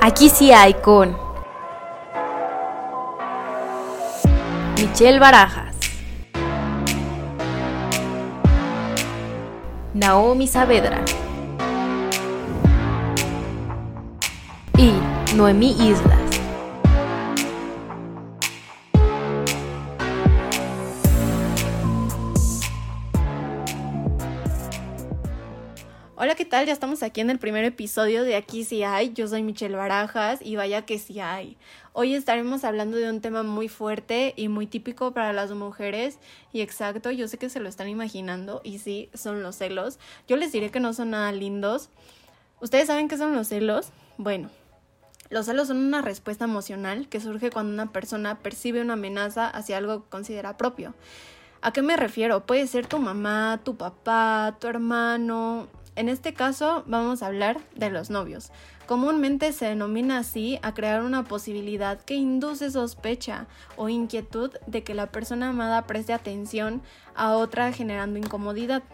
Aquí sí hay con Michelle Barajas, Naomi Saavedra y Noemí Islas. Ya estamos aquí en el primer episodio de Aquí sí hay. Yo soy Michelle Barajas y vaya que sí hay. Hoy estaremos hablando de un tema muy fuerte y muy típico para las mujeres. Y exacto, yo sé que se lo están imaginando y sí, son los celos. Yo les diré que no son nada lindos. ¿Ustedes saben qué son los celos? Bueno, los celos son una respuesta emocional que surge cuando una persona percibe una amenaza hacia algo que considera propio. ¿A qué me refiero? Puede ser tu mamá, tu papá, tu hermano, en este caso vamos a hablar de los novios. Comúnmente se denomina así a crear una posibilidad que induce sospecha o inquietud de que la persona amada preste atención a otra generando incomodidad.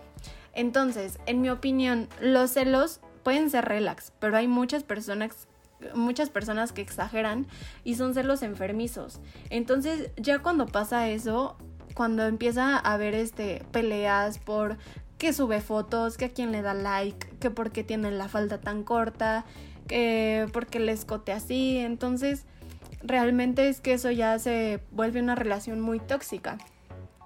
Entonces, en mi opinión, los celos pueden ser relax, pero hay muchas personas muchas personas que exageran y son celos enfermizos. Entonces, ya cuando pasa eso, cuando empieza a haber este peleas por que sube fotos, que a quien le da like, que porque tiene la falda tan corta, que porque le escote así. Entonces, realmente es que eso ya se vuelve una relación muy tóxica.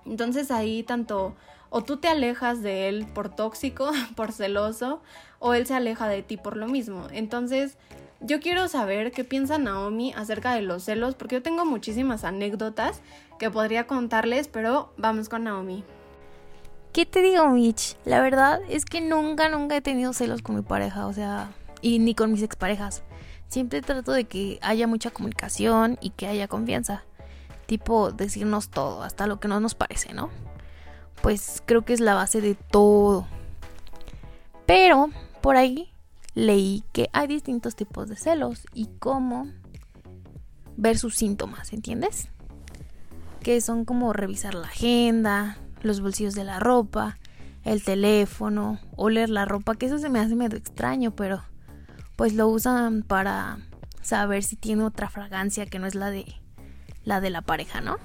Entonces ahí tanto o tú te alejas de él por tóxico, por celoso, o él se aleja de ti por lo mismo. Entonces, yo quiero saber qué piensa Naomi acerca de los celos, porque yo tengo muchísimas anécdotas que podría contarles, pero vamos con Naomi. ¿Qué te digo, Mitch? La verdad es que nunca, nunca he tenido celos con mi pareja, o sea, y ni con mis exparejas. Siempre trato de que haya mucha comunicación y que haya confianza. Tipo, decirnos todo, hasta lo que no nos parece, ¿no? Pues creo que es la base de todo. Pero, por ahí leí que hay distintos tipos de celos y cómo ver sus síntomas, ¿entiendes? Que son como revisar la agenda, los bolsillos de la ropa, el teléfono, oler la ropa, que eso se me hace medio extraño, pero pues lo usan para saber si tiene otra fragancia que no es la de la de la pareja, ¿no?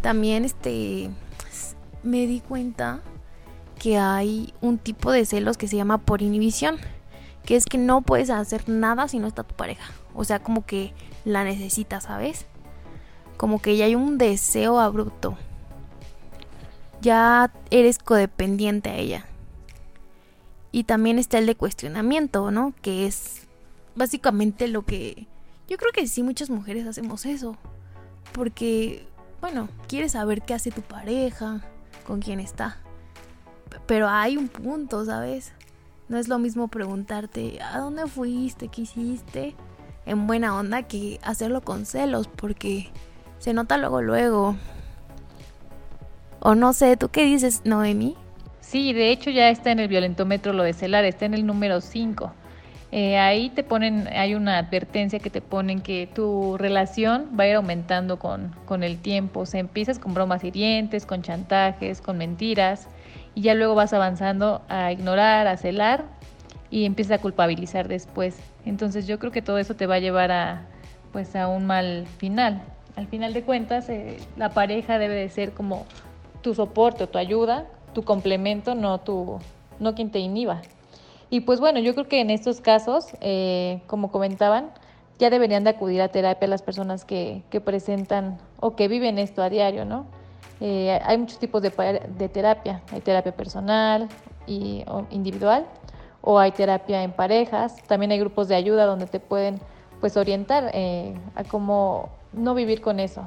También este me di cuenta que hay un tipo de celos que se llama por inhibición, que es que no puedes hacer nada si no está tu pareja. O sea, como que la necesitas, ¿sabes? Como que ya hay un deseo abrupto ya eres codependiente a ella. Y también está el de cuestionamiento, ¿no? Que es básicamente lo que yo creo que sí muchas mujeres hacemos eso. Porque, bueno, quieres saber qué hace tu pareja, con quién está. Pero hay un punto, ¿sabes? No es lo mismo preguntarte, ¿a dónde fuiste? ¿Qué hiciste? En buena onda que hacerlo con celos, porque se nota luego, luego. O no sé, ¿tú qué dices, Noemi? Sí, de hecho ya está en el violentómetro lo de celar, está en el número 5. Eh, ahí te ponen, hay una advertencia que te ponen que tu relación va a ir aumentando con, con el tiempo. O sea, empiezas con bromas hirientes, con chantajes, con mentiras, y ya luego vas avanzando a ignorar, a celar, y empiezas a culpabilizar después. Entonces yo creo que todo eso te va a llevar a, pues, a un mal final. Al final de cuentas, eh, la pareja debe de ser como tu soporte o tu ayuda, tu complemento, no, tu, no quien te inhiba. Y pues bueno, yo creo que en estos casos, eh, como comentaban, ya deberían de acudir a terapia las personas que, que presentan o que viven esto a diario, ¿no? Eh, hay muchos tipos de, terapia. Hay terapia personal y o individual o hay terapia en parejas. También hay grupos de ayuda donde te pueden pues orientar eh, a cómo no vivir con eso.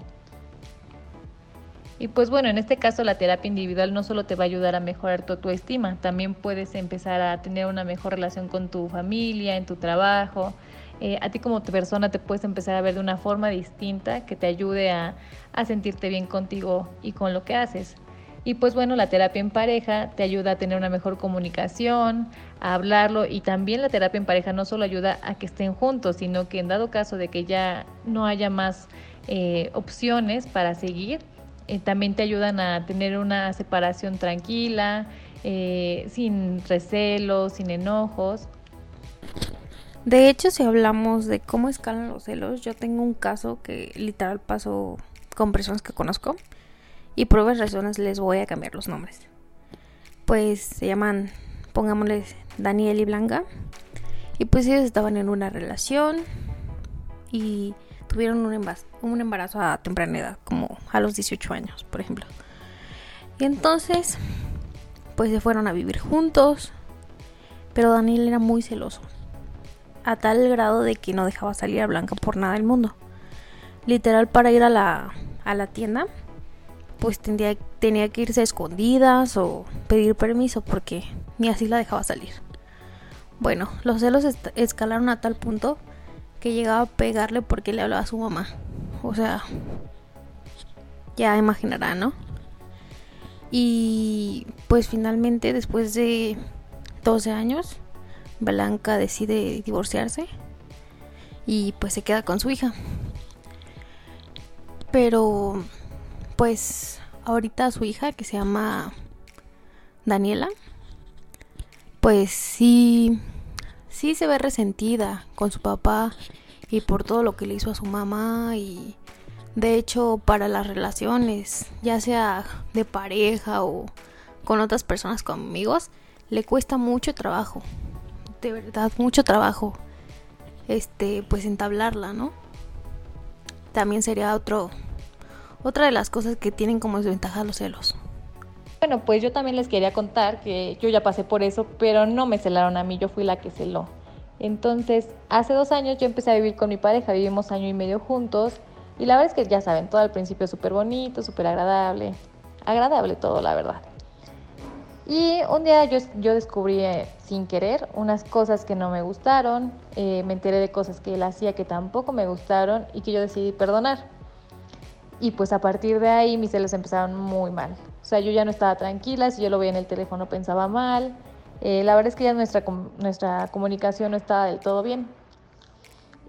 Y pues bueno, en este caso la terapia individual no solo te va a ayudar a mejorar tu autoestima, también puedes empezar a tener una mejor relación con tu familia, en tu trabajo. Eh, a ti como persona te puedes empezar a ver de una forma distinta que te ayude a, a sentirte bien contigo y con lo que haces. Y pues bueno, la terapia en pareja te ayuda a tener una mejor comunicación, a hablarlo y también la terapia en pareja no solo ayuda a que estén juntos, sino que en dado caso de que ya no haya más eh, opciones para seguir, eh, también te ayudan a tener una separación tranquila, eh, sin recelos, sin enojos. De hecho, si hablamos de cómo escalan los celos, yo tengo un caso que literal pasó con personas que conozco y por varias razones les voy a cambiar los nombres. Pues se llaman, pongámosles Daniel y Blanca. Y pues ellos estaban en una relación y tuvieron un embarazo, un embarazo a temprana edad, como a los 18 años, por ejemplo. Y entonces, pues se fueron a vivir juntos, pero Daniel era muy celoso, a tal grado de que no dejaba salir a Blanca por nada del mundo. Literal, para ir a la, a la tienda, pues tenía, tenía que irse a escondidas o pedir permiso porque ni así la dejaba salir. Bueno, los celos escalaron a tal punto que llegaba a pegarle porque le hablaba a su mamá. O sea, ya imaginará, ¿no? Y pues finalmente, después de 12 años, Blanca decide divorciarse y pues se queda con su hija. Pero pues ahorita su hija, que se llama Daniela, pues sí, sí se ve resentida con su papá y por todo lo que le hizo a su mamá y de hecho para las relaciones, ya sea de pareja o con otras personas como amigos, le cuesta mucho trabajo, de verdad mucho trabajo, este, pues entablarla, ¿no? También sería otro otra de las cosas que tienen como desventaja los celos. Bueno, pues yo también les quería contar que yo ya pasé por eso, pero no me celaron a mí, yo fui la que celó. Entonces, hace dos años yo empecé a vivir con mi pareja, vivimos año y medio juntos, y la verdad es que ya saben, todo al principio súper bonito, súper agradable, agradable todo, la verdad. Y un día yo, descubrí eh, sin querer unas cosas que no me gustaron, eh, me enteré de cosas que él hacía que tampoco me gustaron y que yo decidí perdonar. Y pues a partir de ahí mis celos empezaron muy mal. O sea, yo ya no estaba tranquila, si yo lo veía en el teléfono pensaba mal. Eh, la verdad es que ya nuestra, nuestra comunicación no estaba del todo bien.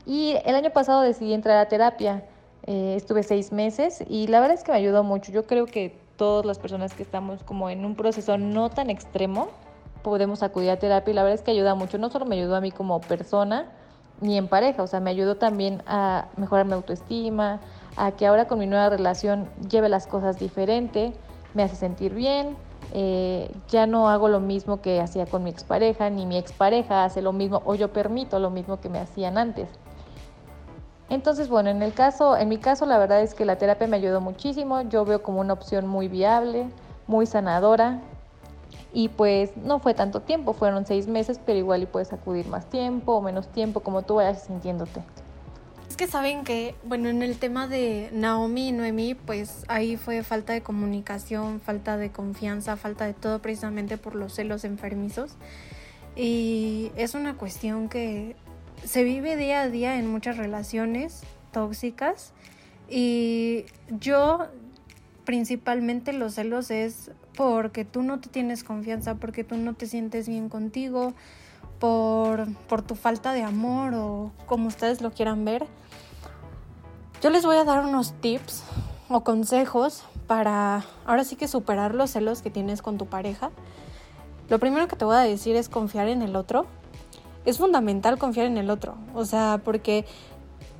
Y el año pasado decidí entrar a terapia. Eh, estuve seis meses y la verdad es que me ayudó mucho. Yo creo que todas las personas que estamos como en un proceso no tan extremo podemos acudir a terapia y la verdad es que ayuda mucho. No solo me ayudó a mí como persona ni en pareja, o sea, me ayudó también a mejorar mi autoestima, a que ahora con mi nueva relación lleve las cosas diferente, me hace sentir bien, eh, ya no hago lo mismo que hacía con mi expareja, ni mi expareja hace lo mismo o yo permito lo mismo que me hacían antes. Entonces, bueno, en el caso, en mi caso la verdad es que la terapia me ayudó muchísimo, yo veo como una opción muy viable, muy sanadora y pues no fue tanto tiempo, fueron seis meses, pero igual y puedes acudir más tiempo o menos tiempo, como tú vayas sintiéndote que saben que, bueno, en el tema de Naomi y Noemi, pues ahí fue falta de comunicación, falta de confianza, falta de todo precisamente por los celos enfermizos. Y es una cuestión que se vive día a día en muchas relaciones tóxicas. Y yo, principalmente los celos es porque tú no te tienes confianza, porque tú no te sientes bien contigo, por, por tu falta de amor o como ustedes lo quieran ver. Yo les voy a dar unos tips o consejos para ahora sí que superar los celos que tienes con tu pareja. Lo primero que te voy a decir es confiar en el otro. Es fundamental confiar en el otro, o sea, porque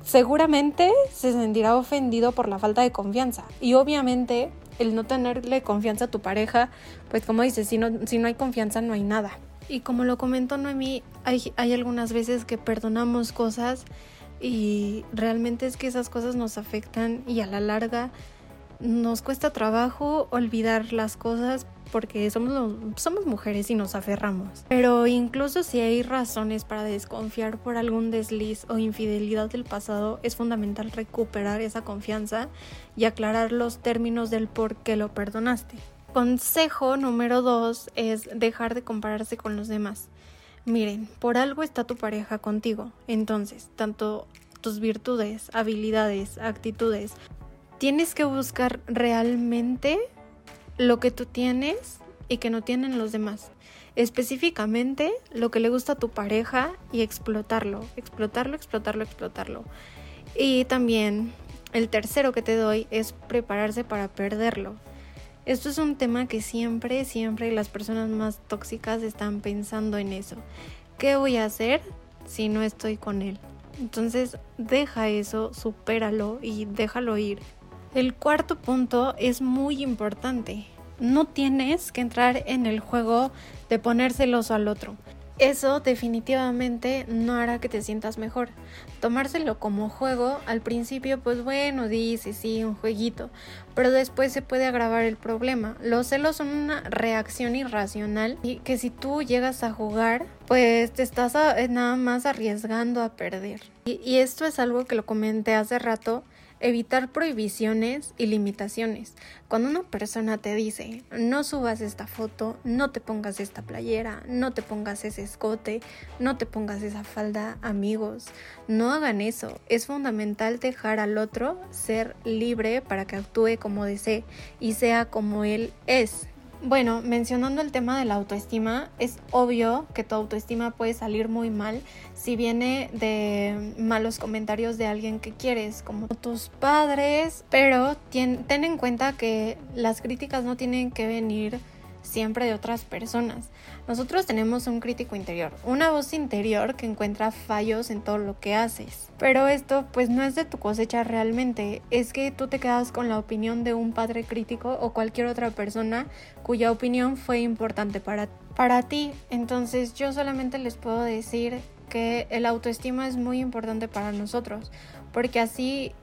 seguramente se sentirá ofendido por la falta de confianza y obviamente el no tenerle confianza a tu pareja, pues como dices, si no, si no hay confianza no hay nada. Y como lo comentó Noemí, hay, hay algunas veces que perdonamos cosas y realmente es que esas cosas nos afectan y a la larga nos cuesta trabajo olvidar las cosas porque somos, somos mujeres y nos aferramos. Pero incluso si hay razones para desconfiar por algún desliz o infidelidad del pasado, es fundamental recuperar esa confianza y aclarar los términos del por qué lo perdonaste. Consejo número dos es dejar de compararse con los demás. Miren, por algo está tu pareja contigo. Entonces, tanto tus virtudes, habilidades, actitudes, tienes que buscar realmente lo que tú tienes y que no tienen los demás. Específicamente lo que le gusta a tu pareja y explotarlo, explotarlo, explotarlo, explotarlo. Y también el tercero que te doy es prepararse para perderlo. Esto es un tema que siempre, siempre las personas más tóxicas están pensando en eso. ¿Qué voy a hacer si no estoy con él. Entonces deja eso, supéralo y déjalo ir. El cuarto punto es muy importante. No tienes que entrar en el juego de poner celoso al otro. Eso definitivamente no hará que te sientas mejor. Tomárselo como juego, al principio pues bueno, dice sí, un jueguito, pero después se puede agravar el problema. Los celos son una reacción irracional y que si tú llegas a jugar, pues te estás nada más arriesgando a perder. Y, y esto es algo que lo comenté hace rato Evitar prohibiciones y limitaciones. Cuando una persona te dice, no subas esta foto, no te pongas esta playera, no te pongas ese escote, no te pongas esa falda, amigos, no hagan eso. Es fundamental dejar al otro ser libre para que actúe como desee y sea como él es. Bueno, mencionando el tema de la autoestima, es obvio que tu autoestima puede salir muy mal si viene de malos comentarios de alguien que quieres, como tus padres, pero ten, en cuenta que las críticas no tienen que venir siempre de otras personas. Nosotros tenemos un crítico interior, una voz interior que encuentra fallos en todo lo que haces. Pero esto pues no es de tu cosecha realmente, es que tú te quedas con la opinión de un padre crítico o cualquier otra persona cuya opinión fue importante para, para ti. Entonces yo solamente les puedo decir que el autoestima es muy importante para nosotros, porque así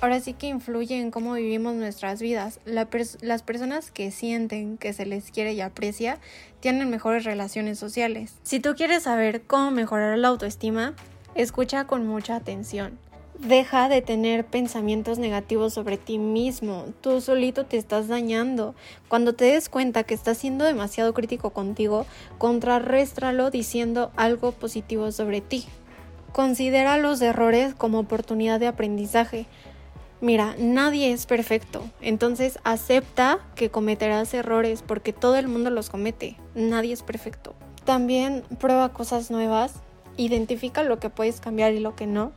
ahora sí que influye en cómo vivimos nuestras vidas. las personas que sienten que se les quiere y aprecia tienen mejores relaciones sociales. Si tú quieres saber cómo mejorar la autoestima, escucha con mucha atención. Deja de tener pensamientos negativos sobre ti mismo. Tú solito te estás dañando. Cuando te des cuenta que estás siendo demasiado crítico contigo, contrarréstralo diciendo algo positivo sobre ti. Considera los errores como oportunidad de aprendizaje. Mira, nadie es perfecto, entonces acepta que cometerás errores porque todo el mundo los comete, nadie es perfecto. También prueba cosas nuevas, identifica lo que puedes cambiar y lo que no,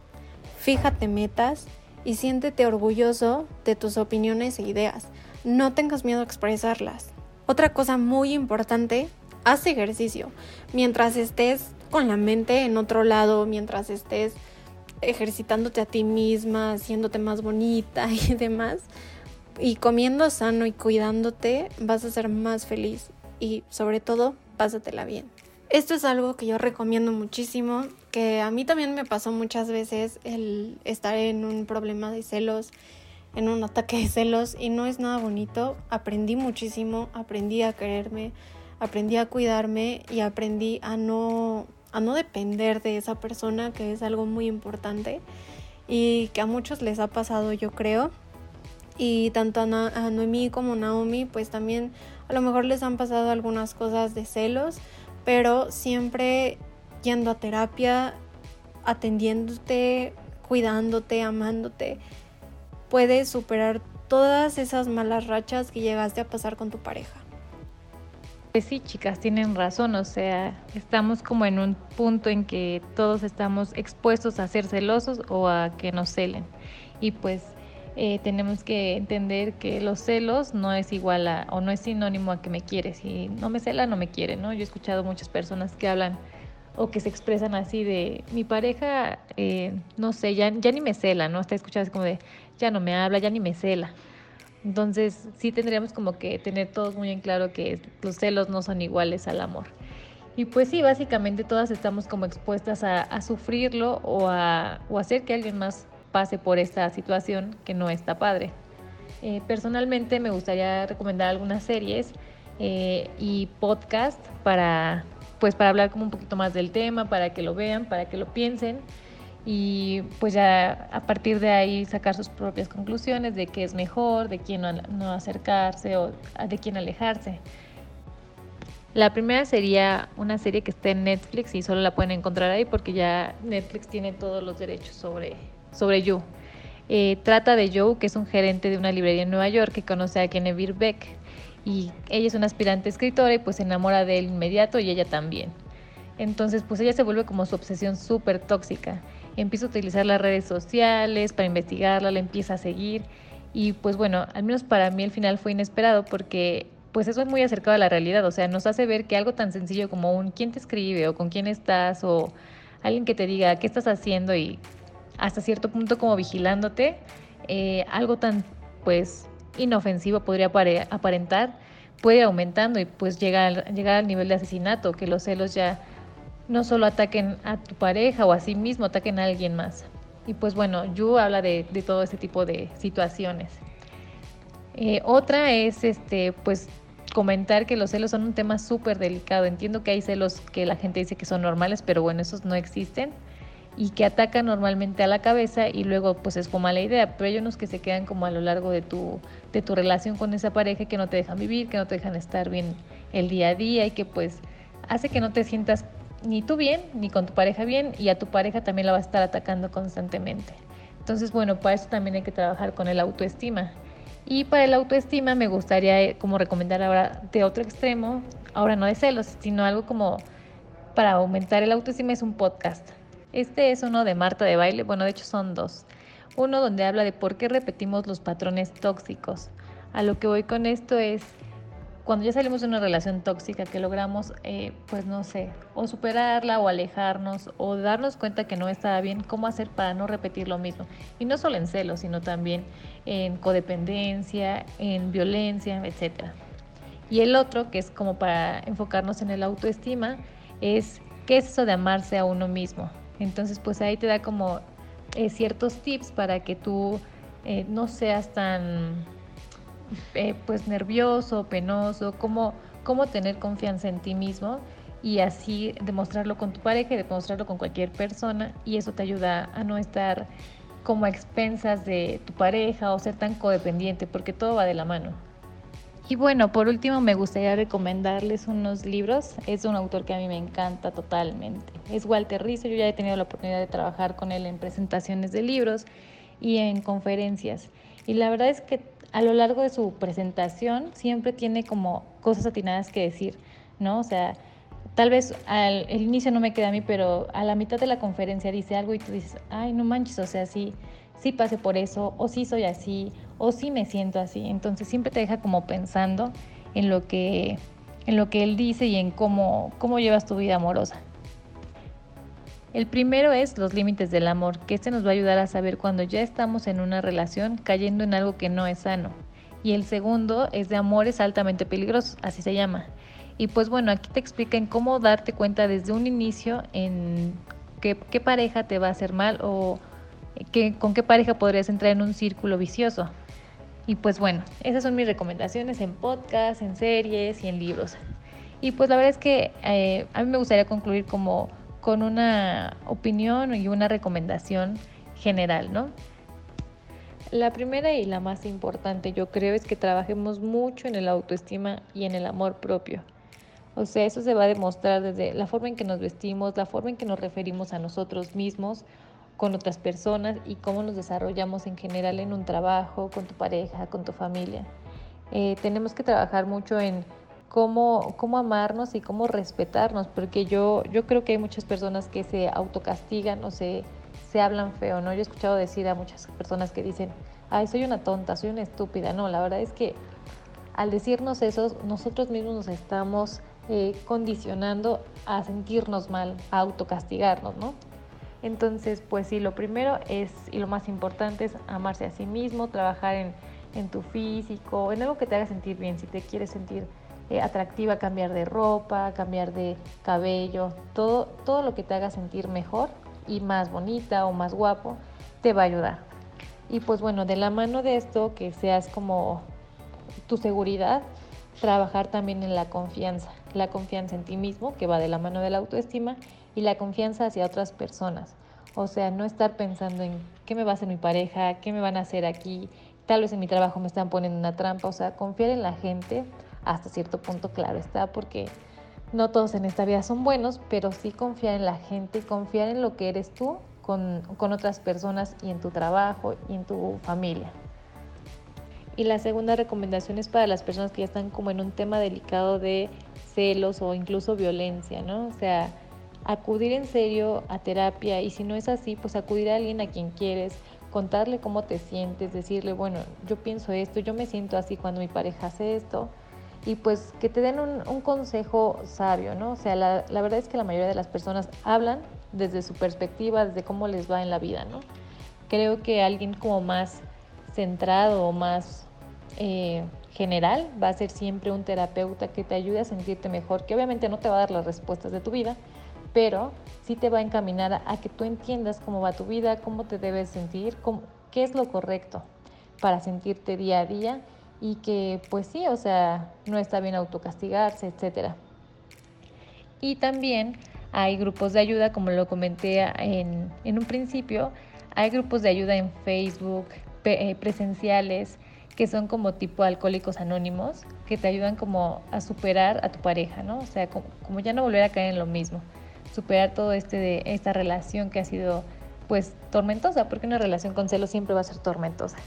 fíjate metas y siéntete orgulloso de tus opiniones e ideas, no tengas miedo a expresarlas. Otra cosa muy importante, haz ejercicio. Mientras estés con la mente en otro lado, mientras estés ejercitándote a ti misma, haciéndote más bonita y demás, y comiendo sano y cuidándote, vas a ser más feliz y sobre todo, pásatela bien. Esto es algo que yo recomiendo muchísimo, que a mí también me pasó muchas veces el estar en un problema de celos, en un ataque de celos y no es nada bonito. Aprendí muchísimo, aprendí a quererme, aprendí a cuidarme y aprendí a no a no depender de esa persona, que es algo muy importante y que a muchos les ha pasado, yo creo. Y tanto a, Noemí como a Naomi, pues también a lo mejor les han pasado algunas cosas de celos, pero siempre yendo a terapia, atendiéndote, cuidándote, amándote, puedes superar todas esas malas rachas que llegaste a pasar con tu pareja. Pues sí, chicas, tienen razón, o sea, estamos como en un punto en que todos estamos expuestos a ser celosos o a que nos celen. Y pues eh, tenemos que entender que los celos no es igual a, o no es sinónimo a que me quiere. Si no me cela, no me quiere, ¿no? Yo he escuchado muchas personas que hablan o que se expresan así de mi pareja, eh, no sé, ya, ni me cela, ¿no? Está escuchando como de ya no me habla, ya ni me cela. Entonces sí tendríamos como que tener todos muy en claro que los celos no son iguales al amor. Y pues sí, básicamente todas estamos como expuestas a, sufrirlo o a, o hacer que alguien más pase por esta situación que no está padre. Eh, personalmente me gustaría recomendar algunas series eh, y podcast para, pues para hablar como un poquito más del tema, para que lo vean, para que lo piensen y pues ya a partir de ahí sacar sus propias conclusiones de qué es mejor, de quién no, acercarse o de quién alejarse. La primera sería una serie que está en Netflix y solo la pueden encontrar ahí porque ya Netflix tiene todos los derechos sobre, sobre You. Eh, trata de Joe, que es un gerente de una librería en Nueva York que conoce a Genevieve Beck y ella es una aspirante escritora y pues se enamora de él inmediato y ella también. Entonces pues ella se vuelve como su obsesión súper tóxica empieza a utilizar las redes sociales para investigarla, la empieza a seguir. Y pues bueno, al menos para mí el final fue inesperado porque pues eso es muy acercado a la realidad, o sea, nos hace ver que algo tan sencillo como un quién te escribe o con quién estás o alguien que te diga qué estás haciendo y hasta cierto punto como vigilándote, eh, algo tan pues inofensivo podría aparentar, puede aumentando y pues llegar, llegar al nivel de asesinato, que los celos ya no solo ataquen a tu pareja o a sí mismo, ataquen a alguien más. Y pues bueno, Yu habla de, todo ese tipo de situaciones. Eh, otra es este, pues comentar que los celos son un tema súper delicado. Entiendo que hay celos que la gente dice que son normales, pero bueno, esos no existen y que atacan normalmente a la cabeza y luego pues es como la idea, pero hay unos que se quedan como a lo largo de tu, de tu relación con esa pareja que no te dejan vivir, que no te dejan estar bien el día a día y que pues hace que no te sientas ni tú bien, ni con tu pareja bien y a tu pareja también la va a estar atacando constantemente. Entonces bueno, para eso también hay que trabajar con el autoestima. Y para el autoestima me gustaría eh, como recomendar ahora de otro extremo, ahora no de celos, sino algo como para aumentar el autoestima es un podcast. Este es uno de Marta de Baile, bueno, de hecho son dos. Uno donde habla de por qué repetimos los patrones tóxicos. A lo que voy con esto es cuando ya salimos de una relación tóxica que logramos, eh, pues no sé, o superarla o alejarnos o darnos cuenta que no estaba bien, ¿cómo hacer para no repetir lo mismo? Y no solo en celos, sino también en codependencia, en violencia, etc. Y el otro, que es como para enfocarnos en el autoestima, es qué es eso de amarse a uno mismo. Entonces, pues ahí te da como eh, ciertos tips para que tú eh, no seas tan eh, pues nervioso, penoso, cómo, cómo tener confianza en ti mismo y así demostrarlo con tu pareja y demostrarlo con cualquier persona y eso te ayuda a no estar como a expensas de tu pareja o ser tan codependiente porque todo va de la mano. Y bueno, por último me gustaría recomendarles unos libros. Es un autor que a mí me encanta totalmente. Es Walter Rizzo. Yo ya he tenido la oportunidad de trabajar con él en presentaciones de libros y en conferencias. Y la verdad es que a lo largo de su presentación siempre tiene como cosas atinadas que decir, ¿no? O sea, tal vez al el inicio no me queda a mí, pero a la mitad de la conferencia dice algo y tú dices, ay, no manches, o sea, sí, sí pasé por eso, o sí soy así, o sí me siento así. Entonces siempre te deja como pensando en lo que, en lo que él dice y en cómo, cómo llevas tu vida amorosa. El primero es los límites del amor, que este nos va a ayudar a saber cuando ya estamos en una relación cayendo en algo que no es sano. Y el segundo es de amores altamente peligrosos, así se llama. Y pues bueno, aquí te explican cómo darte cuenta desde un inicio en qué, qué pareja te va a hacer mal o con qué pareja podrías entrar en un círculo vicioso. Y pues bueno, esas son mis recomendaciones en podcast, en series y en libros. Y pues la verdad es que eh, a mí me gustaría concluir como con una opinión y una recomendación general, ¿no? La primera y la más importante yo creo es que trabajemos mucho en el autoestima y en el amor propio. O sea, eso se va a demostrar desde la forma en que nos vestimos, la forma en que nos referimos a nosotros mismos con otras personas y cómo nos desarrollamos en general en un trabajo, con tu pareja, con tu familia. Eh, tenemos que trabajar mucho en cómo, cómo amarnos y cómo respetarnos, porque yo, yo creo que hay muchas personas que se autocastigan o se, se hablan feo, ¿no? Yo he escuchado decir a muchas personas que dicen, ay, soy una tonta, soy una estúpida. No, la verdad es que al decirnos eso, nosotros mismos nos estamos eh, condicionando a sentirnos mal, a autocastigarnos, ¿no? Entonces, pues sí, lo primero es y lo más importante es amarse a sí mismo, trabajar en, tu físico, en algo que te haga sentir bien. Si te quieres sentir eh, atractiva, cambiar de ropa, cambiar de cabello, todo, todo lo que te haga sentir mejor y más bonita o más guapo, te va a ayudar. Y pues bueno, de la mano de esto, que seas como tu seguridad, trabajar también en la confianza, la confianza en ti mismo, que va de la mano de la autoestima, y la confianza hacia otras personas. O sea, no estar pensando en qué me va a hacer mi pareja, qué me van a hacer aquí, tal vez en mi trabajo me están poniendo una trampa. O sea, confiar en la gente hasta cierto punto, claro está, porque no todos en esta vida son buenos, pero sí confiar en la gente confiar en lo que eres tú con, con otras personas y en tu trabajo y en tu familia. Y la segunda recomendación es para las personas que ya están como en un tema delicado de celos o incluso violencia, ¿no? O sea, acudir en serio a terapia y si no es así, pues acudir a alguien a quien quieres, contarle cómo te sientes, decirle, bueno, yo pienso esto, yo me siento así cuando mi pareja hace esto y pues que te den un, consejo sabio, ¿no? O sea, la, la, verdad es que la mayoría de las personas hablan desde su perspectiva, desde cómo les va en la vida, ¿no? Creo que alguien como más centrado o más eh, general va a ser siempre un terapeuta que te ayude a sentirte mejor, que obviamente no te va a dar las respuestas de tu vida, pero sí te va a encaminar a, que tú entiendas cómo va tu vida, cómo te debes sentir, qué es lo correcto para sentirte día a día y que pues sí, o sea, no está bien autocastigarse, etcétera. Y también hay grupos de ayuda, como lo comenté en, un principio, hay grupos de ayuda en Facebook, eh, presenciales, que son como tipo alcohólicos anónimos, que te ayudan como a superar a tu pareja, ¿no? O sea, como, como ya no volver a caer en lo mismo, superar todo este de esta relación que ha sido pues tormentosa, porque una relación con celos siempre va a ser tormentosa.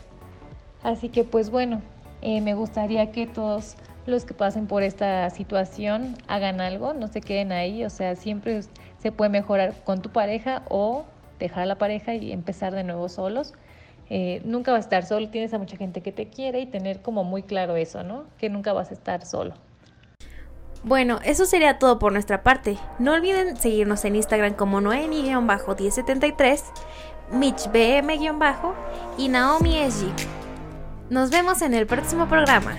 Así que pues bueno, eh, me gustaría que todos los que pasen por esta situación hagan algo, no se queden ahí, o sea, siempre se puede mejorar con tu pareja o dejar a la pareja y empezar de nuevo solos. Eh, nunca vas a estar solo, tienes a mucha gente que te quiere y tener como muy claro eso, ¿no? Que nunca vas a estar solo. Bueno, eso sería todo por nuestra parte. No olviden seguirnos en Instagram como Noemi-1073, MitchBM- y Naomi Nos vemos en el próximo programa.